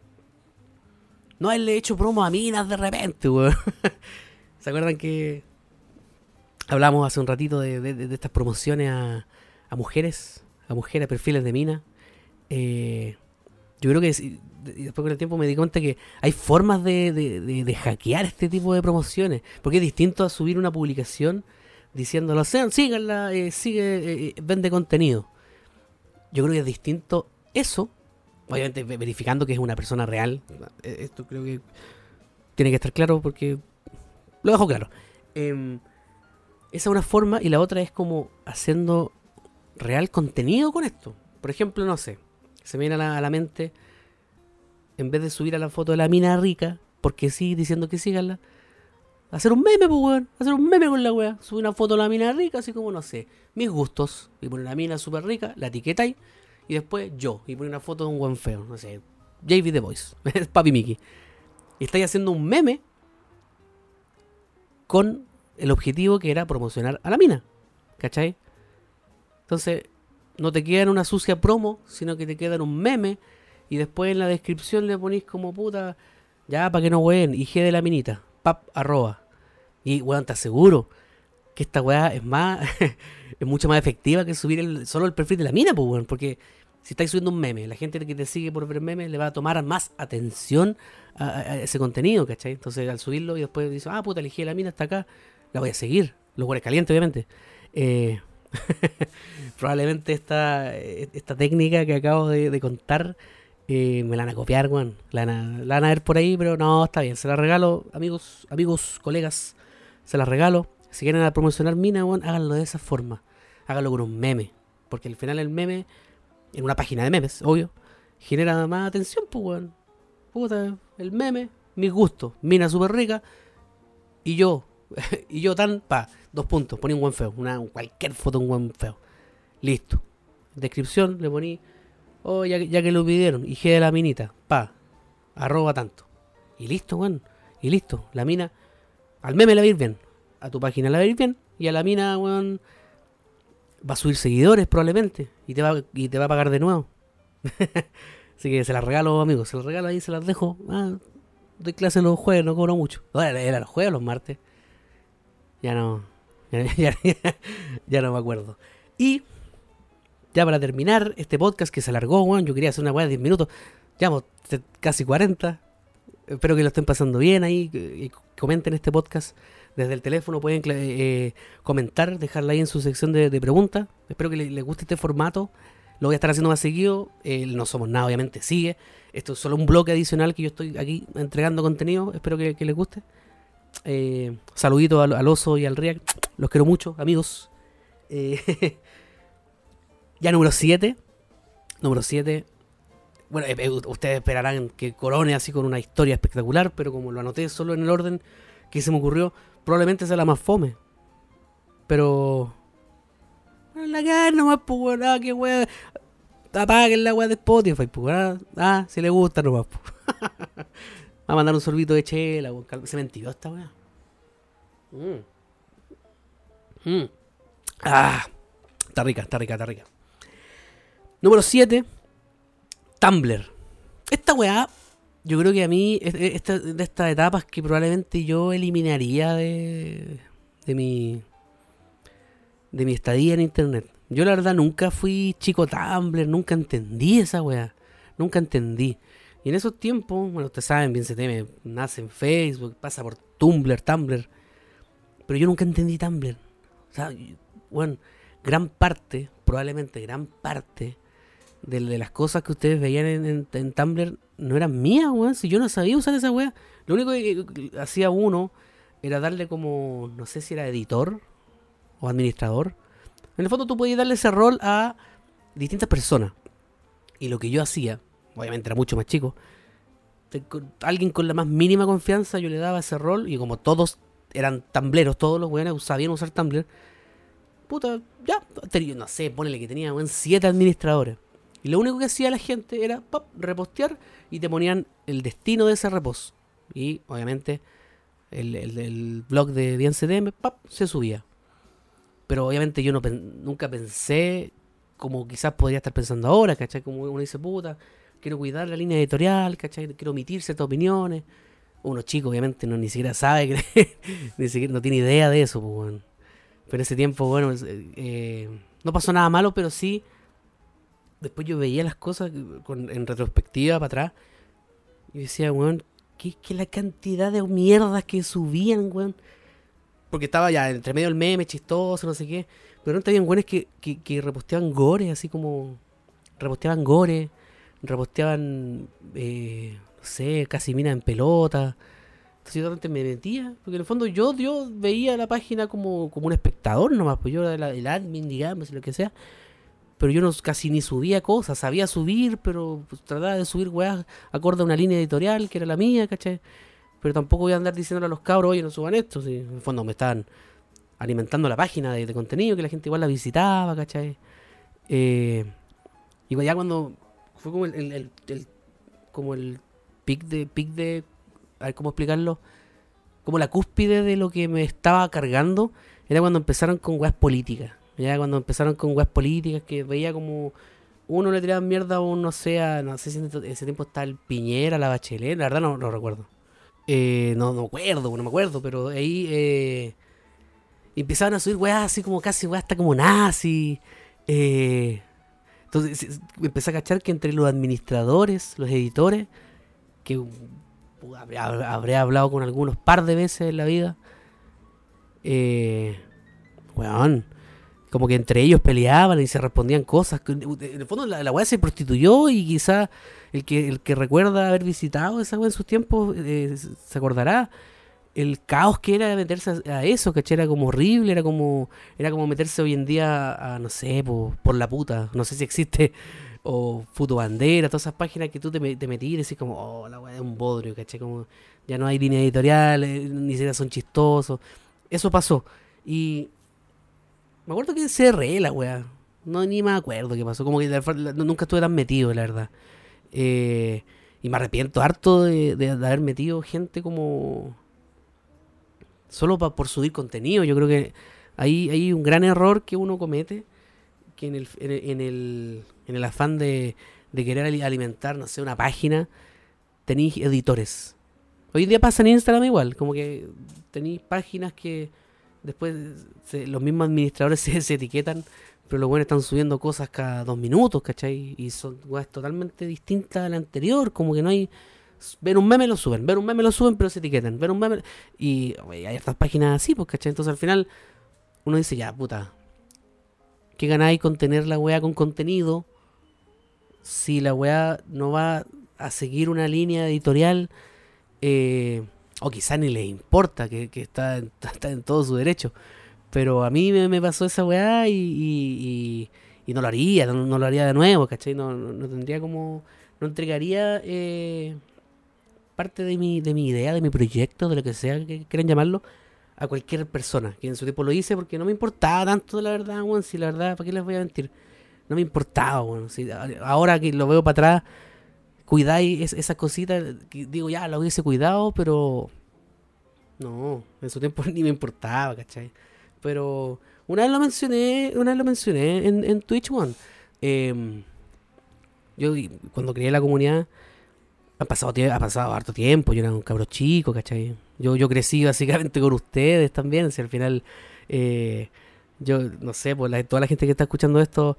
no haberle hecho promo a minas de repente, weón. ¿Se acuerdan que Hablamos hace un ratito de, estas promociones a, mujeres, a mujeres, a perfiles de mina. Eh, yo creo que después con el tiempo me di cuenta que hay formas de, hackear este tipo de promociones. Porque es distinto a subir una publicación diciéndolo, sean, síganla, eh, sigue, eh, vende contenido. Yo creo que es distinto eso obviamente verificando que es una persona real. Eh, esto creo que tiene que estar claro porque lo dejo claro. Em, esa es una forma y la otra es como haciendo real contenido con esto. Por ejemplo, no sé, se me viene a la, mente, en vez de subir a la foto de la mina rica, porque sí, diciendo que síganla, hacer un meme, pues, weón. Hacer un meme con la weá. Subir una foto de la mina rica, así como, no sé, mis gustos. Y poner la mina súper rica, la etiqueta ahí. Y después yo. Y poner una foto de un buen feo. No sé, JV The Voice. Papi Mickey. Y estáis haciendo un meme con el objetivo que era promocionar a la mina. ¿Cachai? Entonces, no te queda en una sucia promo, sino que te queda en un meme. Y después en la descripción le ponéis como puta, ya para que no ween, IG de la minita, pap, arroba. Y weón, te aseguro que esta weá es más, es mucho más efectiva que subir el, solo el perfil de la mina, pues weón, porque si estáis subiendo un meme, la gente que te sigue por ver meme le va a tomar más atención a, ese contenido, ¿cachai? Entonces al subirlo y después dice, ah, puta, elegí la mina hasta acá, la voy a seguir. Los huele caliente, obviamente. Eh, probablemente esta, esta técnica que acabo de, contar eh, me la van a copiar, weón. La, van a ver por ahí, pero no, está bien. Se la regalo, amigos, amigos, colegas. Se la regalo. Si quieren promocionar mina, weón, háganlo de esa forma. Háganlo con un meme. Porque al final el meme, en una página de memes, obvio, genera más atención, pues, weón. Puta, el meme, mis gustos, mina súper rica. Y yo, y yo tan, pa, dos puntos, poní un buen feo, una, cualquier foto un buen feo. Listo. Descripción, le poní, oh, ya, que lo pidieron, IG de la minita, pa, arroba tanto. Y listo, weón. Y listo. La mina, al meme la va a ir bien, a tu página la va a ir bien, y a la mina, weón, va a subir seguidores probablemente, y te va, y te va a pagar de nuevo. Así que se las regalo, amigos, se las regalo ahí, se las dejo. Ah, doy clase los jueves, no cobro mucho. era los jueves los martes. Ya no. Ya, no me acuerdo. Y ya para terminar este podcast que se alargó, weón, yo quería hacer una weá de 10 minutos. Llevamos casi 40. Espero que lo estén pasando bien ahí. Comenten este podcast desde el teléfono. Pueden eh, comentar, dejarla ahí en su sección de, preguntas. Espero que les, guste este formato. Lo voy a estar haciendo más seguido. no somos nada, obviamente, sigue. Esto es solo un bloque adicional que yo estoy aquí entregando contenido. Espero que, les guste. Eh, saludito al, oso y al React. Los quiero mucho, amigos. Eh, ya número 7. Número 7. Bueno, eh, eh, ustedes esperarán que corone así con una historia espectacular, pero como lo anoté solo en el orden que se me ocurrió, probablemente sea la más fome. Pero. La cara nomás, pues, ah, qué wea. Apaguen la de Spotify, pues, ah, ah si le gusta nomás, pues. Va a mandar un sorbito de chela, se mentió esta wea. Mm. Mm. Ah, está rica, está rica, está rica. Número 7. Tumblr. Esta weá, yo creo que a mí, esta, de estas etapas que probablemente yo eliminaría de, de mi de mi estadía en internet. Yo la verdad nunca fui chico Tumblr, nunca entendí esa weá. Nunca entendí. En esos tiempos, bueno, ustedes saben, bien se teme, nace en Facebook, pasa por Tumblr, Tumblr. Pero yo nunca entendí Tumblr. O sea, bueno, gran parte, probablemente gran parte de, las cosas que ustedes veían en, Tumblr no eran mías, weón. Si yo no sabía usar esa weá. Lo único que, hacía uno era darle como, no sé si era editor o administrador. En el fondo tú podías darle ese rol a distintas personas. Y lo que yo hacía, obviamente era mucho más chico, alguien con la más mínima confianza yo le daba ese rol y como todos eran tambleros, todos los weones sabían usar Tumblr. Puta, ya, no sé, ponele que tenía buen siete administradores. Y lo único que hacía la gente era pop, repostear y te ponían el destino de ese reposo. Y obviamente el, blog de DNCDM pop, se subía. Pero obviamente yo no, nunca pensé como quizás podría estar pensando ahora, ¿cachai? Como uno dice, puta, quiero cuidar la línea editorial, ¿cachai? Quiero omitir ciertas opiniones uno chico obviamente no ni siquiera sabe, ni siquiera no tiene idea de eso, pues, Pero en ese tiempo, bueno, eh, no pasó nada malo, pero sí, después yo veía las cosas en retrospectiva para atrás y decía, weón, ¿qué, ¿qué, la cantidad de mierdas que subían, weón? Porque estaba ya entre medio el meme, chistoso, no sé qué. Pero no estaban weones que, que, que reposteaban gore, así como reposteaban gore, reposteaban, eh, no sé, casi mina en pelota. Entonces yo realmente me metía, porque en el fondo yo, yo veía la página como, como un espectador nomás, pues yo era el admin, digamos, lo que sea. Pero yo no casi ni subía cosas, sabía subir, pero pues, trataba de subir weas acorde a una línea editorial que era la mía, ¿cachai? Pero tampoco voy a andar diciéndole a los cabros, oye, no suban esto, en el fondo me estaban alimentando la página de, contenido, que la gente igual la visitaba, ¿cachai? Eh, y ya cuando fue como el, como el pic de, pic de, a ver cómo explicarlo, como la cúspide de lo que me estaba cargando, era cuando empezaron con weas políticas. Ya cuando empezaron con weas políticas, que veía como uno le tiraba mierda a uno, no sé, no sé si en ese tiempo está el Piñera, la Bachelet, la verdad no, no recuerdo. Eh, no, no me acuerdo, no me acuerdo, pero ahí eh, empezaban a subir weas así como casi weas hasta como nazi. Eh, entonces empecé a cachar que entre los administradores, los editores, que habré, hablado con algunos par de veces en la vida, eh, como que entre ellos peleaban y se respondían cosas. En el fondo la, la se prostituyó y quizá el que, el que recuerda haber visitado esa weá en sus tiempos eh, se acordará el caos que era meterse a, eso, ¿cachai? Era como horrible, era como, era como meterse hoy en día a, no sé, por, la puta, no sé si existe, o Bandera, todas esas páginas que tú te, te y decís como, oh, la weá es un bodrio, ¿cachai? Como ya no hay línea editorial, ni siquiera son chistosos. Eso pasó. Y me acuerdo que cerré la weá. No, ni me acuerdo qué pasó. Como que nunca estuve tan metido, la verdad. Eh, y me arrepiento harto de, haber metido gente como... Solo por subir contenido. Yo creo que hay, hay un gran error que uno comete. Que en el, en el, en el afán de, de querer alimentar, no sé, una página, tenéis editores. Hoy en día pasa en Instagram igual. Como que tenéis páginas que Después los mismos administradores se, etiquetan, pero los buenos están subiendo cosas cada dos minutos, ¿cachai? Y son cosas totalmente distintas a la anterior, como que no hay... Ver un meme lo suben, ver un meme lo suben, pero se etiquetan. Ver un meme... Y hay estas páginas así, pues, ¿cachai? Entonces al final uno dice, ya, puta, ¿qué ganáis con tener la weá con contenido si la weá no va a seguir una línea editorial? Eh, o quizá ni le importa, que, está, está, en todo su derecho. Pero a mí me, pasó esa weá y, y, no lo haría, no, lo haría de nuevo, ¿cachai? No, no, tendría como, no entregaría eh, parte de mi, de mi idea, de mi proyecto, de lo que sea que quieran llamarlo, a cualquier persona. Que en su tiempo lo hice porque no me importaba tanto, la verdad, weón. Si la verdad, ¿para qué les voy a mentir? No me importaba, weón. Si, ahora que lo veo para atrás cuidáis esas cositas, digo, ya, lo hubiese cuidado, pero no, en su tiempo ni me importaba, ¿cachai? Pero una vez lo mencioné, una vez lo mencioné en, en Twitch One. Em, yo cuando creé la comunidad, ha pasado, ha pasado harto tiempo, yo era un cabro chico, ¿cachai? Yo, yo crecí básicamente con ustedes también, si al final, eh, yo no sé, pues toda la gente que está escuchando esto,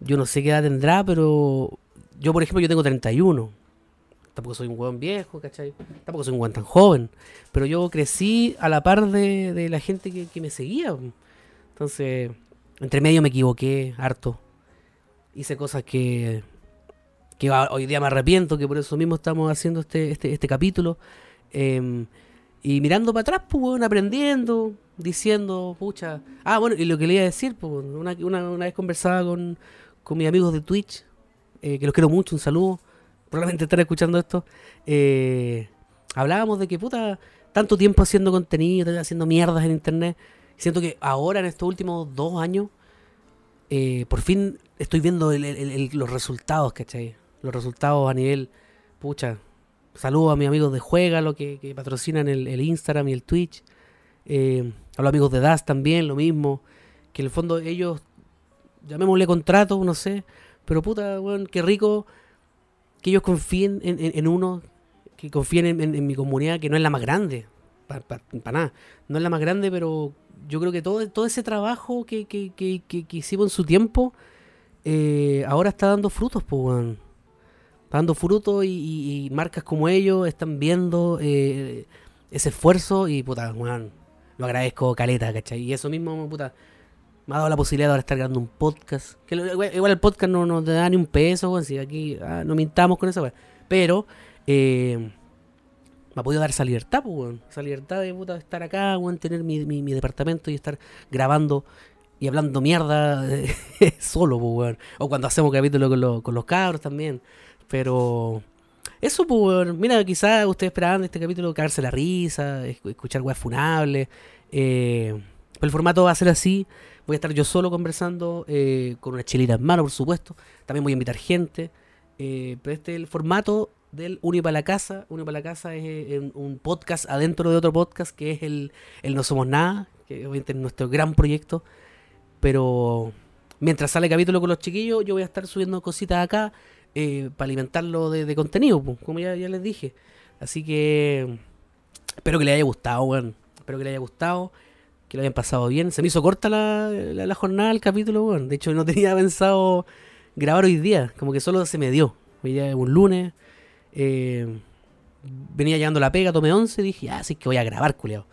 yo no sé qué edad tendrá, pero yo, por ejemplo, yo tengo 31. Tampoco soy un hueón viejo, ¿cachai? Tampoco soy un hueón tan joven. Pero yo crecí a la par de, la gente que, me seguía. Entonces, entre medio me equivoqué harto. Hice cosas que, que hoy día me arrepiento, que por eso mismo estamos haciendo este, este, este capítulo. Em, y mirando para atrás, pues, aprendiendo, diciendo, pucha. Ah, bueno, y lo que le iba a decir, pues, una, una, una vez conversaba con, con mis amigos de Twitch eh, que los quiero mucho, un saludo, probablemente están escuchando esto, eh, hablábamos de que puta, tanto tiempo haciendo contenido, haciendo mierdas en internet, siento que ahora en estos últimos dos años, eh, por fin estoy viendo los resultados, ¿cachai? Los resultados a nivel, pucha, saludo a mis amigos de Juega, lo que, que patrocinan el, Instagram y el Twitch, a los amigos de Das también, lo mismo, que en el fondo ellos, llamémosle contrato, no sé, pero puta, weón, qué rico que ellos confíen en, uno, que confíen en, mi comunidad, que no es la más grande, para nada. No es la más grande, pero yo creo que todo, todo ese trabajo que, que, que, hicimos en su tiempo, eh, ahora está dando frutos, pues, weón. Está dando frutos y, marcas como ellos están viendo eh, ese esfuerzo y, puta, weón, lo agradezco, caleta, ¿cachai? Y eso mismo, puta, me ha dado la posibilidad de ahora estar grabando un podcast. Que igual, el podcast no nos da ni un peso, weón. Si aquí ah, no mintamos con esa weón. Pero eh, me ha podido dar esa libertad, pues, weón. Esa libertad de puta, estar acá, weón, tener mi, departamento y estar grabando y hablando mierda solo, pues, weón. O cuando hacemos capítulos con, con los cabros también. Pero eso, pues, mira, quizás ustedes esperaban de este capítulo cagarse la risa, escuchar weas funables. Eh, pero el formato va a ser así. Voy a estar yo solo conversando, eh, con una chelita en mano, por supuesto. También voy a invitar gente. Eh, pero este es el formato del Uni para la Casa. Uni para la Casa es eh, un podcast adentro de otro podcast que es el, el No Somos Nada, que obviamente es nuestro gran proyecto. Pero mientras sale el capítulo con los chiquillos, yo voy a estar subiendo cositas acá eh, para alimentarlo de, contenido, como ya, les dije. Así que espero que les haya gustado, weón. Espero que les haya gustado, que lo hayan pasado bien. Se me hizo corta la, la, jornada, el capítulo, weón. De hecho, no tenía pensado grabar hoy día, como que solo se me dio. Hoy día es un lunes. Eh, venía llegando la pega, tomé 11 y dije, ah, sí que voy a grabar, culiao.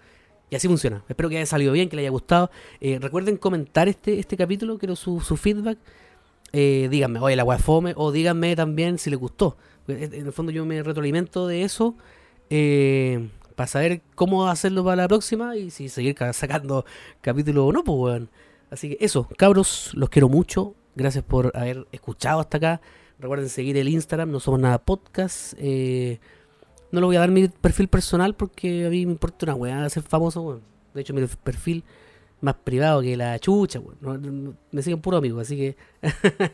Y así funciona. Espero que haya salido bien, que les haya gustado. Eh, recuerden comentar este, este capítulo, quiero su, su feedback. Eh, díganme, oye, la weá fome, o díganme también si les gustó. En el fondo yo me retroalimento de eso eh, para saber cómo hacerlo para la próxima y si seguir sacando capítulos o no, pues weón. Así que eso, cabros, los quiero mucho. Gracias por haber escuchado hasta acá. Recuerden seguir el Instagram, no somos nada podcast. Eh, no le voy a dar mi perfil personal porque a mí me importa una weá ser famoso, weón. De hecho, mi perfil más privado que la chucha, me siguen puro amigo, así que.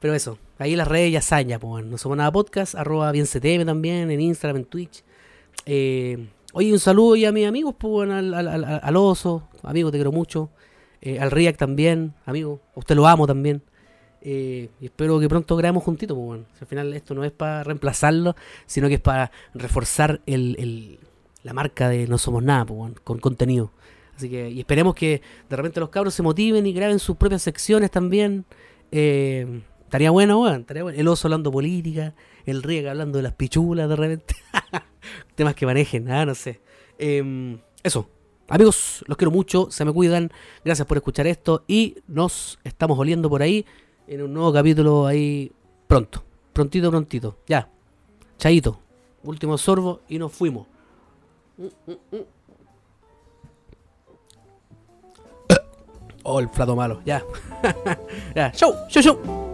Pero eso, ahí las redes ya saña, pues, no somos nada podcast, arroba bien CTM también, en Instagram, en Twitch. Eh, oye, un saludo y a mis amigos, pues, al, al, oso, amigo, te quiero mucho. Eh, al Riak también, amigo, a usted lo amo también. Eh, y espero que pronto grabemos juntitos, pues, al final esto no es para reemplazarlo, sino que es para reforzar el, el, la marca de No Somos Nada, pues, con contenido. Así que, y esperemos que de repente los cabros se motiven y graben sus propias secciones también. Eh, estaría bueno, bueno, estaría bueno. El oso hablando política, el riega hablando de las pichulas de repente. Temas que manejen, ah, no sé. Em, eso. Amigos, los quiero mucho, se me cuidan. Gracias por escuchar esto y nos estamos oliendo por ahí en un nuevo capítulo ahí pronto. Prontito, prontito. Ya. Chaito. Último sorbo y nos fuimos. Mm, mm, mm. Oh, el plato malo. Ya. ya. Show, show, show.